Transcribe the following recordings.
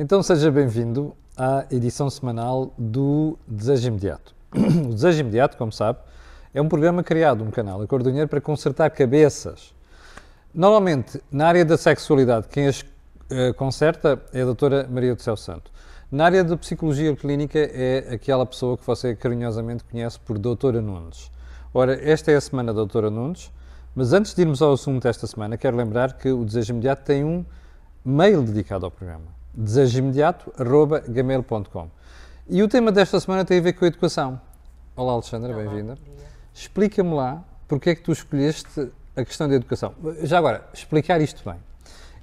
Então seja bem-vindo à edição semanal do Desejo Imediato. O Desejo Imediato, como sabe, é um programa criado, um canal, a cor do dinheiro, para consertar cabeças. Normalmente, na área da sexualidade, quem as uh, conserta é a doutora Maria do Céu Santo. Na área da psicologia clínica é aquela pessoa que você carinhosamente conhece por doutora Nunes. Ora, esta é a semana da doutora Nunes, mas antes de irmos ao assunto desta semana, quero lembrar que o Desejo Imediato tem um mail dedicado ao programa. desejoimediato.gmail.com E o tema desta semana tem a ver com a educação. Olá, Alexandra, bem-vinda. Explica-me lá porque é que tu escolheste a questão da educação. Já agora, explicar isto bem.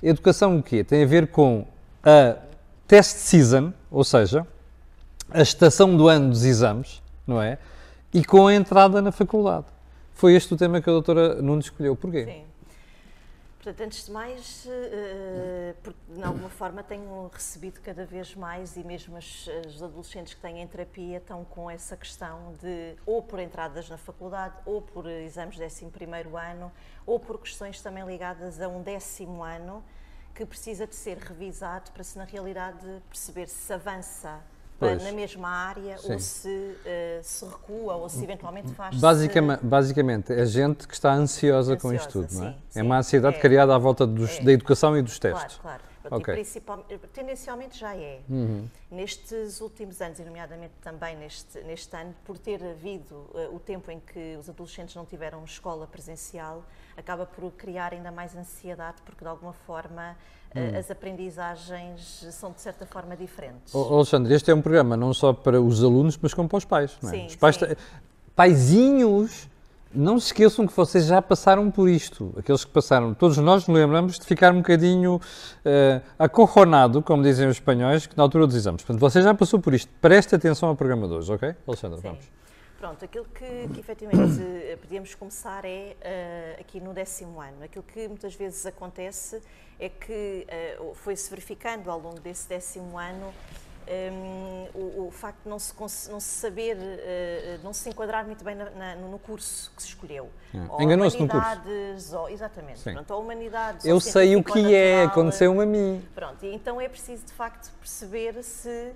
Educação o quê? Tem a ver com a test season, ou seja, a estação do ano dos exames, não é? E com a entrada na faculdade. Foi este o tema que a doutora Nunes escolheu. Porquê? Sim. Portanto, antes de mais, uh, porque de alguma forma tenho recebido cada vez mais, e mesmo as, os adolescentes que têm em terapia estão com essa questão de, ou por entradas na faculdade, ou por exames de 11 ano, ou por questões também ligadas a um décimo ano, que precisa de ser revisado para se na realidade perceber se avança Pois. na mesma área Sim. ou se uh, se recua ou se eventualmente faz. Basicamente, basicamente é gente que está ansiosa, ansiosa com isto tudo, não é? Sim. É uma ansiedade é. criada à volta dos, é. da educação e dos testes. Claro, claro. Okay. E tendencialmente já é. Uhum. Nestes últimos anos, e nomeadamente também neste, neste ano, por ter havido uh, o tempo em que os adolescentes não tiveram escola presencial, acaba por criar ainda mais ansiedade, porque de alguma forma hum. as aprendizagens são de certa forma diferentes. Oh, Alexandre, este é um programa não só para os alunos, mas como para os pais. Não é? Sim, os pais sim. Paizinhos, não se esqueçam que vocês já passaram por isto. Aqueles que passaram, todos nós nos lembramos de ficar um bocadinho uh, acorronado, como dizem os espanhóis, na altura dos exames. Portanto, você já passou por isto. Preste atenção ao programa de hoje, ok? Alexandre, sim. vamos. Pronto, aquilo que, que efetivamente eh, podíamos começar é uh, aqui no décimo ano. Aquilo que muitas vezes acontece é que uh, foi-se verificando ao longo desse décimo ano um, o, o, facto de não se, não se saber, uh, não se enquadrar muito bem na, na, no curso que se escolheu. É. Enganou-se no curso. Ou, exatamente. Sim. Pronto, ou humanidades. Eu sei o que é, aconteceu a mim. Pronto, e então é preciso de facto perceber se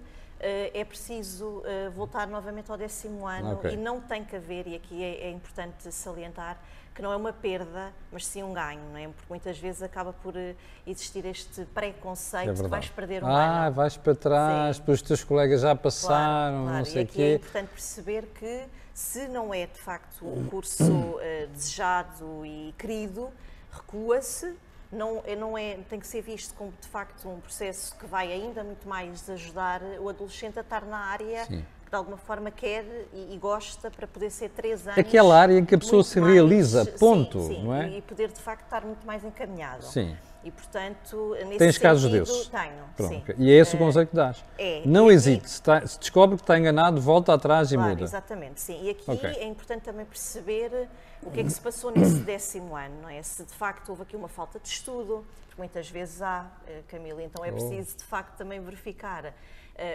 é preciso uh, voltar novamente ao décimo ano okay. e não tem que haver, e aqui é, é, importante salientar, que não é uma perda, mas sim um ganho, não é? Porque muitas vezes acaba por uh, existir este preconceito é de que vais perder um ah, ano. Ah, vais para trás, sim. os teus colegas já passaram, claro, claro. não sei o quê. é importante perceber que se não é de facto o curso desejado e querido, recua-se não, é, não é, tem que ser visto como de facto um processo que vai ainda muito mais ajudar o adolescente a estar na área Sim. que de alguma forma quer e, e, gosta para poder ser três anos. Aquela área em que a pessoa se realiza, mais, ponto, sim, sim, não é? E poder de facto estar muito mais encaminhado. Sim. E, portanto, nesse Tens sentido, casos desses? Tenho, Pronto. sim. E é esse o eh, conselho que dás? É. Não é, hesite. É, se, está, se, descobre que está enganado, volta atrás claro, e muda. Exatamente, sim. E aqui okay. é importante também perceber o que é que se passou nesse décimo ano, não é? Se de facto houve aqui uma falta de estudo, porque muitas vezes há, eh, Camila, então é oh. preciso de facto também verificar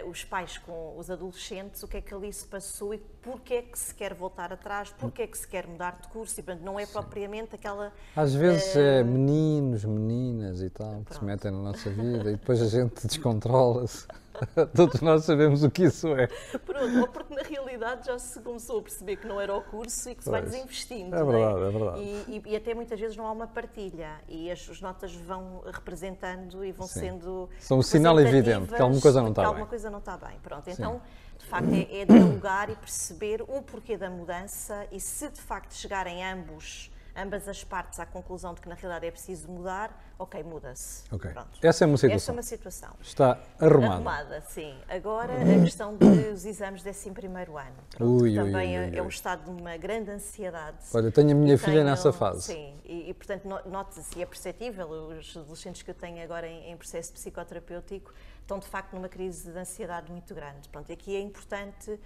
uh, os pais com os adolescentes, o que é que ali se passou e porquê é que se quer voltar atrás, porquê é que se quer mudar de curso, e portanto não é propriamente aquela... Às vezes uh, é meninos, meninas e tal, pronto. que se metem na nossa vida e depois a gente descontrola-se. Todos nós sabemos o que isso é. Pronto, ou porque na realidade já se começou a perceber que não era o curso e que se vai desinvestindo. É verdade, é, é verdade. E, e, e, até muitas vezes não há uma partilha e as, as notas vão representando e vão Sim. sendo. São um sinal evidente que alguma coisa não está bem. alguma coisa não está bem. Pronto, então. De facto, é, é dialogar e perceber o porquê da mudança e se de facto chegarem ambos ambas as partes à conclusão de que na realidade é preciso mudar, ok, muda-se. Okay. Essa é uma situação. Essa é uma situação. Está arrumada. Arrumada, sim. Agora a questão dos exames desse primeiro ano. Pronto, ui, também ui, ui, é, é um estado de uma grande ansiedade. Olha, tenho a minha filha tenho, nessa fase. Sim, e, e portanto nota-se e é perceptível, os adolescentes que eu tenho agora em, em processo psicoterapêutico estão de facto numa crise de ansiedade muito grande. Pronto, e aqui é importante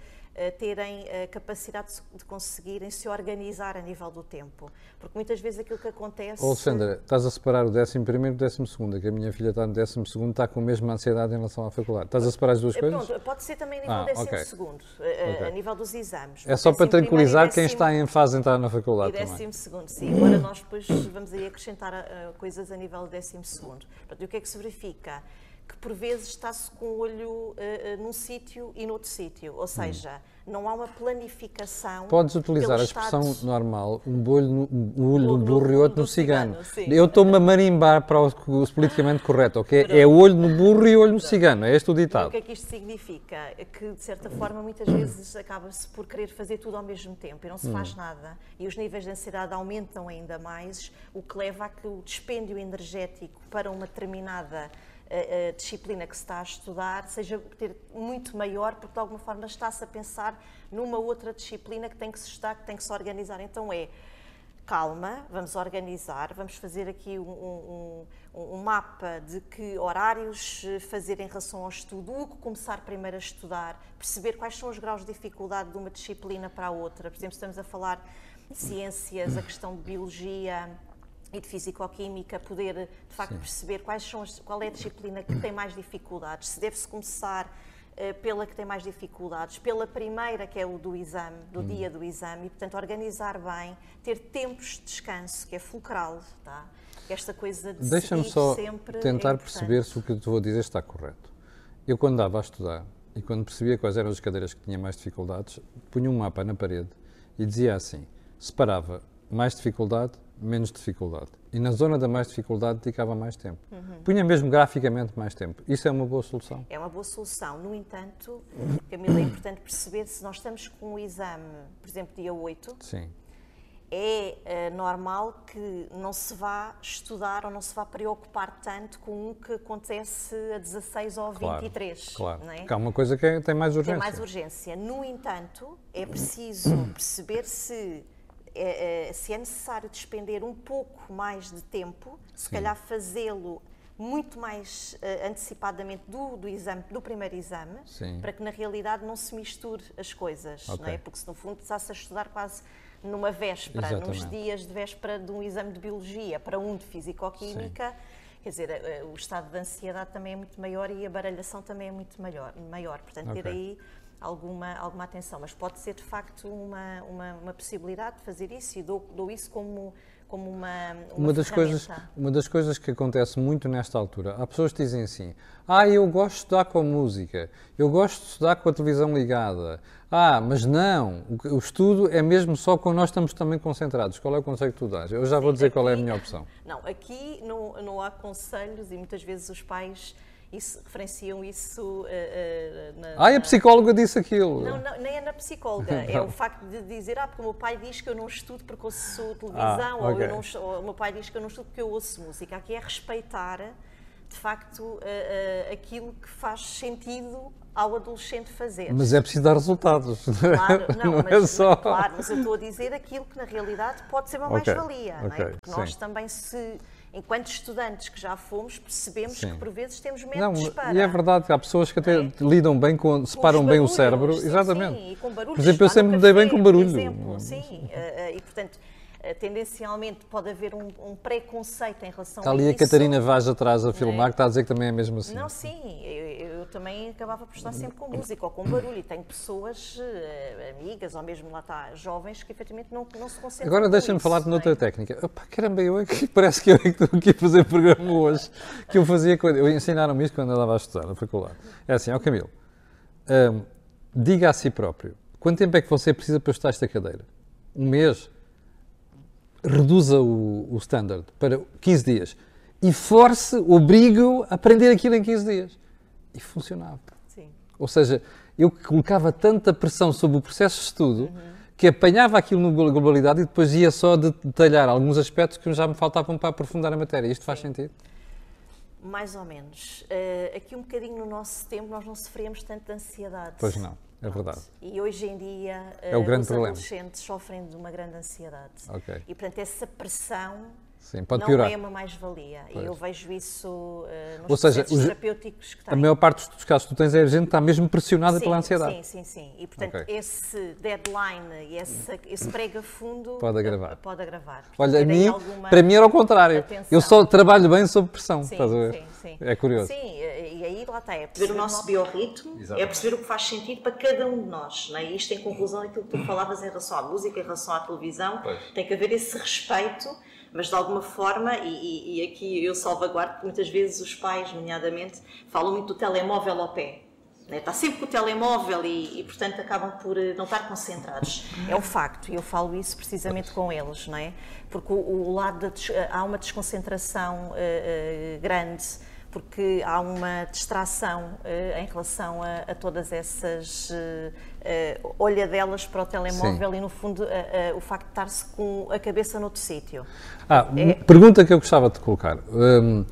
terem a capacidade de conseguirem se organizar a nível do tempo. Porque muitas vezes aquilo que acontece. Oh, Alexandra, estás a separar o 11 primeiro e o 12 segundo, que a minha filha está no 12 segundo, está com a mesma ansiedade em relação à faculdade. Estás a separar as duas coisas? Pronto, pode ser também a nível ah, do 12 okay. segundo, a, a, nível dos exames. É só para tranquilizar décimo, quem está em fase de entrar na faculdade. E 12 segundo, sim. Agora nós depois vamos aí acrescentar uh, coisas a nível do 12 segundo. Portanto, o que é que se verifica? Que por vezes está-se com o olho uh, num sítio e noutro sítio. Ou seja, hum. não há uma planificação. Podes utilizar a expressão normal, um, bolho no, um olho no burro e outro no cigano. cigano Eu estou-me a marimbar para o, politicamente correto, ok? É olho no burro e olho no cigano, é este o ditado. E o que é que isto significa? É que, de certa forma, muitas vezes acaba-se por querer fazer tudo ao mesmo tempo e não se hum. faz nada. E os níveis de ansiedade aumentam ainda mais, o que leva a que o dispêndio energético para uma determinada a, a, disciplina que se está a estudar seja muito maior, porque de alguma forma está-se a pensar numa outra disciplina que tem que se estudar, que tem que se organizar. Então é calma, vamos organizar, vamos fazer aqui um, um, um, mapa de que horários fazer em relação ao estudo, o que começar primeiro a estudar, perceber quais são os graus de dificuldade de uma disciplina para a outra. Por exemplo, estamos a falar de ciências, a questão de biologia, e de Físico-Química poder, de facto, Sim. perceber quais são as, qual é a disciplina que tem mais dificuldades, se deve-se começar uh, pela que tem mais dificuldades, pela primeira, que é o do exame, do hum. dia do exame, e, portanto, organizar bem, ter tempos de descanso, que é fulcral, tá? Esta coisa de Deixa-me só é tentar é perceber se o que eu vou dizer está correto. Eu, quando andava a estudar e quando percebia quais eram as cadeiras que tinha mais dificuldades, punha um mapa na parede e dizia assim: separava mais dificuldade, menos dificuldade. E na zona da mais dificuldade dedicava mais tempo. Uhum. Punha mesmo graficamente mais tempo. Isso é uma boa solução? É uma boa solução. No entanto, Camila, é importante perceber se nós estamos com o exame, por exemplo, dia 8. Sim. É uh, normal que não se vá estudar ou não se vá preocupar tanto com um que acontece a 16 ou claro, 23. Claro, não é? porque há uma coisa que é, tem mais urgência. Tem mais urgência. No entanto, é preciso perceber se é, é, se é necessário despender um pouco mais de tempo, se Sim. calhar fazê-lo muito mais uh, antecipadamente do, do, exame, do primeiro exame, Sim. para que na realidade não se misture as coisas, okay. não é? Porque se no fundo a estudar quase numa véspera, Exatamente. nos dias de véspera de um exame de biologia para um de físico-química, quer dizer, uh, o estado de ansiedade também é muito maior e a baralhação também é muito maior, maior. portanto okay. ter aí alguma, alguma atenção. Mas pode ser, de facto, uma, uma, uma possibilidade de fazer isso e dou, dou isso como, como uma, uma, uma das coisas Uma das coisas que acontece muito nesta altura, há pessoas que dizem assim, ah, eu gosto de estudar com música, eu gosto de estudar com a televisão ligada. Ah, mas não, o, o estudo é mesmo só quando nós estamos também concentrados. Qual é o conselho que tu dás? Eu já vou dizer aqui, qual é a minha opção. Não, aqui não, não há conselhos e muitas vezes os pais isso, referenciam isso uh, uh, na, Ah, a psicóloga disse aquilo. Não, não, nem é na psicóloga. é o facto de dizer, ah, porque o meu pai diz que eu não estudo porque ouço televisão, ah, okay. ou, não, ou, o meu pai diz que eu não estudo porque eu ouço música. Aqui é respeitar, de facto, uh, aquilo que faz sentido ao adolescente fazer. Mas é preciso dar resultados. Claro, não, não é mas, é só... claro, mas eu estou a dizer aquilo que na realidade pode ser uma okay. mais-valia, okay. não é? Porque Sim. nós também se enquanto estudantes que já fomos, percebemos sim. que por vezes temos métodos não, para. E é verdade que há pessoas que até é? lidam bem com, separam bem o cérebro. Sim, exatamente. Sim, e com barulhos. Por exemplo, eu sempre me dei bem com barulho. Exemplo, sim, eh, eh, e portanto tendencialmente pode haver um, um preconceito em relação está a isso. ali a Catarina Vaz atrás a filmar, é? que está a dizer que também é mesmo assim. Não, sim, eu, eu, também acabava por estar sempre com música ou com barulho e tenho pessoas, uh, amigas ou mesmo lá está, jovens que efetivamente não, não se concentram Agora deixa-me falar de outra é? técnica. Opa, caramba, eu é que parece que eu é que estou aqui a fazer programa hoje, que eu fazia, eu ensinaram-me isto quando andava a estudar na faculdade. É assim, ó Camilo, um, diga a si próprio, quanto tempo é que você precisa para estudar esta cadeira? Um mês? Reduza o, o standard para 15 dias e force, obrigue-o a aprender aquilo em 15 dias. E funcionava. Sim. Ou seja, eu colocava tanta pressão sobre o processo de estudo uhum. que apanhava aquilo na globalidade e depois ia só detalhar alguns aspectos que já me faltavam para aprofundar a matéria. Isto Sim. faz sentido? Mais ou menos. Uh, aqui um bocadinho no nosso tempo nós não sofremos tanto de ansiedade. Pois não. É verdade. E hoje em dia é o grande os problema. adolescentes sofrem de uma grande ansiedade. Okay. E portanto essa pressão Sim, pode não piorar. é uma mais-valia. E eu vejo isso uh, nos Ou seja, os, terapêuticos que têm. A maior parte dos casos que tu tens é a gente que está mesmo pressionada sim, pela ansiedade. Sim, sim, sim. E portanto okay. esse deadline e esse, esse prega fundo pode agravar. Pode agravar. Olha, a mim, para mim era o contrário. Atenção. Eu só trabalho bem sob pressão. Sim, estás a ver? sim, sim. É curioso. Sim, e aí lá está. É perceber o nosso biorritmo, Exatamente. é perceber o que faz sentido para cada um de nós. Não é? Isto em conclusão é aquilo que tu falavas em relação à música, em relação à televisão. Pois. Tem que haver esse respeito mas de alguma forma, e, e, aqui eu salvaguardo, muitas vezes os pais, nomeadamente, falam muito do telemóvel ao pé. Né? Está sempre com o telemóvel e, e, portanto, acabam por eh, não estar concentrados. É um facto, e eu falo isso precisamente com eles, não é? Porque o, o lado da, há uma desconcentração uh, uh, grande porque há uma distração uh, em relação a, a todas essas uh, uh, olhadelas para o telemóvel Sim. e, no fundo, o facto de estar-se com a cabeça noutro sítio. Ah, é... pergunta que eu gostava de colocar. Um,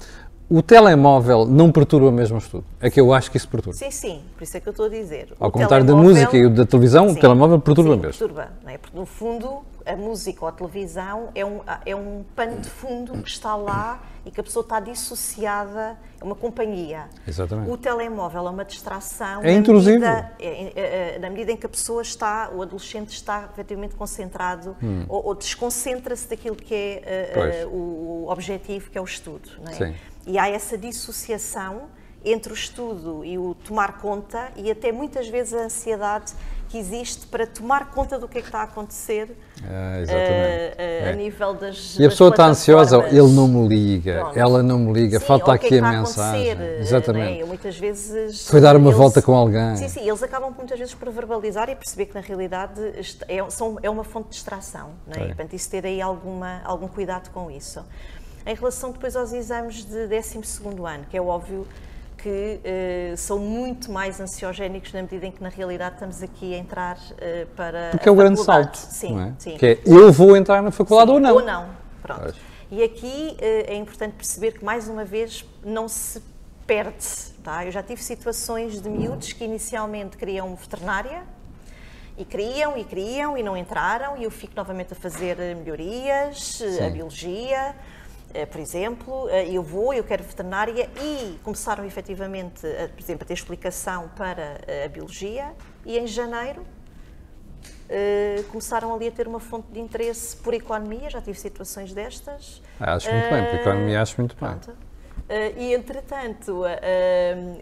o telemóvel não perturba mesmo o estudo? É que eu acho que isso perturba. Sim, sim, por isso é que eu estou a dizer. Ao contrário da música e da televisão, sim, o telemóvel perturba sim, mesmo. perturba, não é? Porque no fundo a música ou a televisão é um, é um pano de fundo que está lá e que a pessoa está dissociada, é uma companhia. Exatamente. O telemóvel é uma distração. É intrusivo. Medida, é, é, é, na medida em que a pessoa está, o adolescente está efetivamente concentrado hum. ou, ou desconcentra-se daquilo que é uh, uh, o objetivo, que é o estudo. Não é? Sim. E há essa dissociação entre o estudo e o tomar conta e até muitas vezes a ansiedade que existe para tomar conta do que é que está a acontecer é, uh, uh, a nível das E a pessoa está ansiosa, ele não me liga, Pronto. ela não me liga, sim, falta aqui é a mensagem. A é? Exatamente. Né? Muitas vezes foi dar uma eles, volta com alguém. Sim, sim, eles acabam muitas vezes por verbalizar e perceber que na realidade é, são, é uma fonte de distração, né? e portanto isso ter aí alguma, algum cuidado com isso. Em relação depois aos exames de 12 ano, que é óbvio que uh, são muito mais ansiogénicos na medida em que na realidade estamos aqui a entrar uh, para Porque é o grande salto, sim, é? sim. Que é, eu vou entrar na faculdade sim, ou não. Ou não, pronto. Pois. E aqui uh, é importante perceber que mais uma vez não se perde, tá? Eu já tive situações de miúdos que inicialmente queriam veterinária, e queriam, e queriam, e não entraram, e eu fico novamente a fazer melhorias, Sim. a biologia, eh, por exemplo, eh, eu vou, eu quero veterinária e começaram efetivamente, a, por exemplo, a ter explicação para eh, a biologia e em janeiro começaram ali a ter uma fonte de interesse por economia, já tive situações destas. Ah, acho muito bem, por economia acho muito bem. e, entretanto,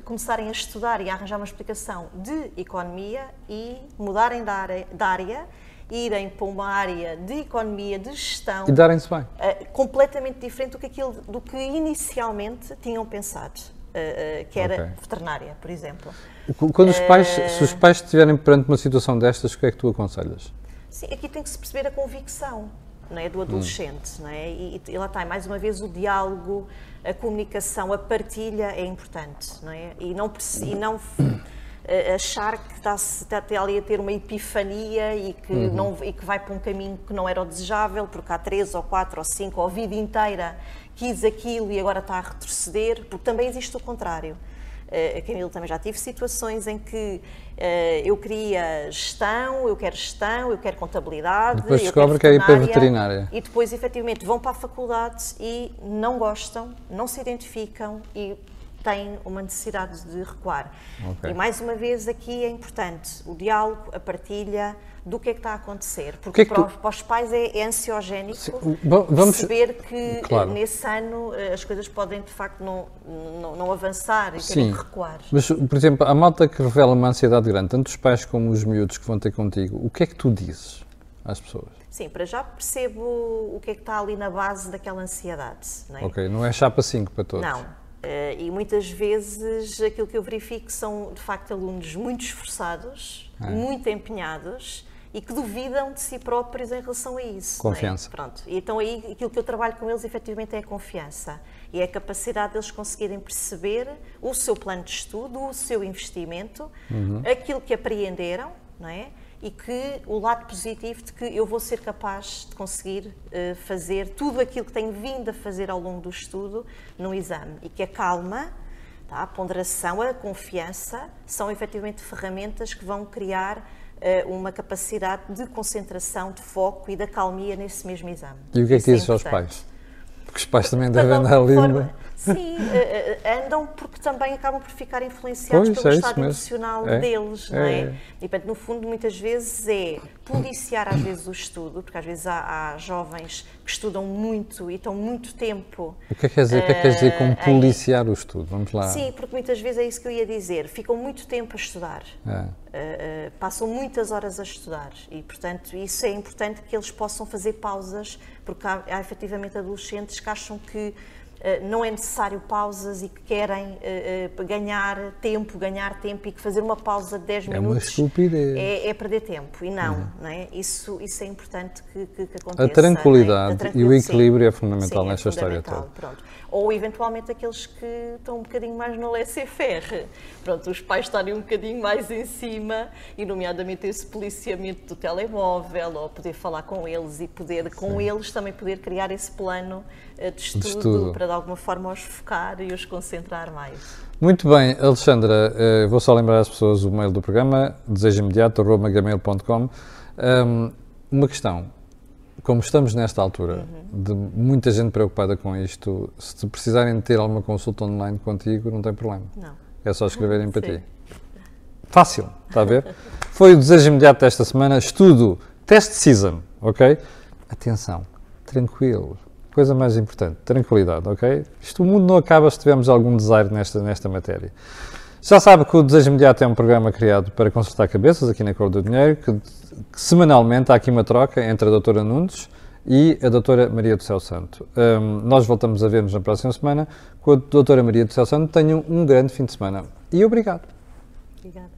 começarem a estudar e a arranjar uma explicação de economia e mudarem da área, da área irem para uma área de economia, de gestão. E darem-se bem. Uh, completamente diferente do que, aquilo, do que inicialmente tinham pensado, uh, que era okay. veterinária, por exemplo. Quando os pais, se os pais estiverem perante uma situação destas, o que é que tu aconselhas? Sim, aqui tem que se perceber a convicção não é, do adolescente, hum. não é? E, e lá está, mais uma vez, o diálogo, a comunicação, a partilha é importante, não é? E não, e não achar que está, está ali a ter uma epifania e que, uhum. não, e que vai para um caminho que não era o desejável, porque há três ou quatro ou cinco, ou a vida inteira quis aquilo e agora está a retroceder, porque também existe o contrário. Uh, Camilo, também já tive situações em que uh, eu queria gestão, eu quero gestão, eu quero contabilidade. Depois descobre que é ir para a veterinária. E depois, efetivamente, vão para a faculdade e não gostam, não se identificam e têm uma necessidade de recuar. Okay. E mais uma vez aqui é importante o diálogo, a partilha do que é que está a acontecer, porque que é que para, tu... para, os pais é, é ansiogénico Sim, vamos... perceber que claro. nesse ano eh, as coisas podem de facto não, não, não avançar e terem que recuar. Mas, por exemplo, a malta que revela uma ansiedade grande, tanto os pais como os miúdos que vão ter contigo, o que é que tu dizes às pessoas? Sim, para já percebo o que é que está ali na base daquela ansiedade. Não é? Ok, não é chapa 5 para todos. Não, Uh, e muitas vezes aquilo que eu verifico são, de facto, alunos muito esforçados, é. muito empenhados e que duvidam de si próprios em relação a isso. É? Confiança. É? Pronto. E então aí aquilo que eu trabalho com eles efetivamente é a confiança. E é a capacidade deles conseguirem perceber o seu plano de estudo, o seu investimento, uhum. aquilo que apreenderam, não é? E que o lado positivo de que eu vou ser capaz de conseguir uh, fazer tudo aquilo que tenho vindo a fazer ao longo do estudo no exame e que a calma, tá, a ponderação, a confiança são efetivamente ferramentas que vão criar uh, uma capacidade de concentração, de foco e da calmia nesse mesmo exame. E o que é que dizes é aos pais? Porque os pais também devem andar ali. Sim, uh, andam porque também acabam por ficar influenciados Pois, pelo é estado emocional É, deles, não é, é? é. E, portanto, no fundo, muitas vezes é policiar às vezes o estudo, porque às vezes há, há jovens que estudam muito e estão muito tempo O que é que quer dizer, o que é que quer dizer com Eh, policiar o estudo? Vamos lá. Sim, porque muitas vezes é isso que eu ia dizer. Ficam muito tempo a estudar. Uh, uh, passam muitas horas a estudar e, portanto, isso é importante que eles possam fazer pausas, porque há, há efetivamente adolescentes que acham que uh, não é necessário pausas e que querem uh, uh, ganhar tempo, ganhar tempo e que fazer uma pausa de 10 É uma minutos estupidez. é, é perder tempo. E não, não é? Isso, isso é importante que, que, que aconteça. A tranquilidade é? A e o equilíbrio é sim. fundamental Sim, é nesta história fundamental, toda. Pronto. Ou eventualmente aqueles que estão um bocadinho mais no laissez-faire. Pronto, os pais estarem um bocadinho mais em cima, e nomeadamente esse policiamento do telemóvel, ou poder falar com eles e poder, com eles, também poder criar esse plano eh, de estudo, estudo. para de alguma forma os focar e os concentrar mais. Muito bem, Alexandra, eh, vou só lembrar às pessoas o mail do programa, desejoimediato.com. Um, uma questão, como estamos nesta altura, Uhum. de muita gente preocupada com isto, se precisarem de ter alguma consulta online contigo, não tem problema. Não. É só escreverem para ti. Fácil, está a ver? Foi o desejo imediato desta semana. Estudo, test season, ok? Atenção, tranquilo. Coisa mais importante, tranquilidade, ok? Isto o mundo não acaba se tivermos algum desaire nesta, nesta matéria. Já sabe que o Desejo Imediato é um programa criado para consertar cabeças aqui na Cor do Dinheiro, que, que semanalmente há aqui uma troca entre a doutora Nunes e a doutora Maria do Céu Santo. Hum, nós voltamos a ver-nos na próxima semana com a doutora Maria do Céu Santo. Tenham um grande fim de semana. E obrigado. Obrigada.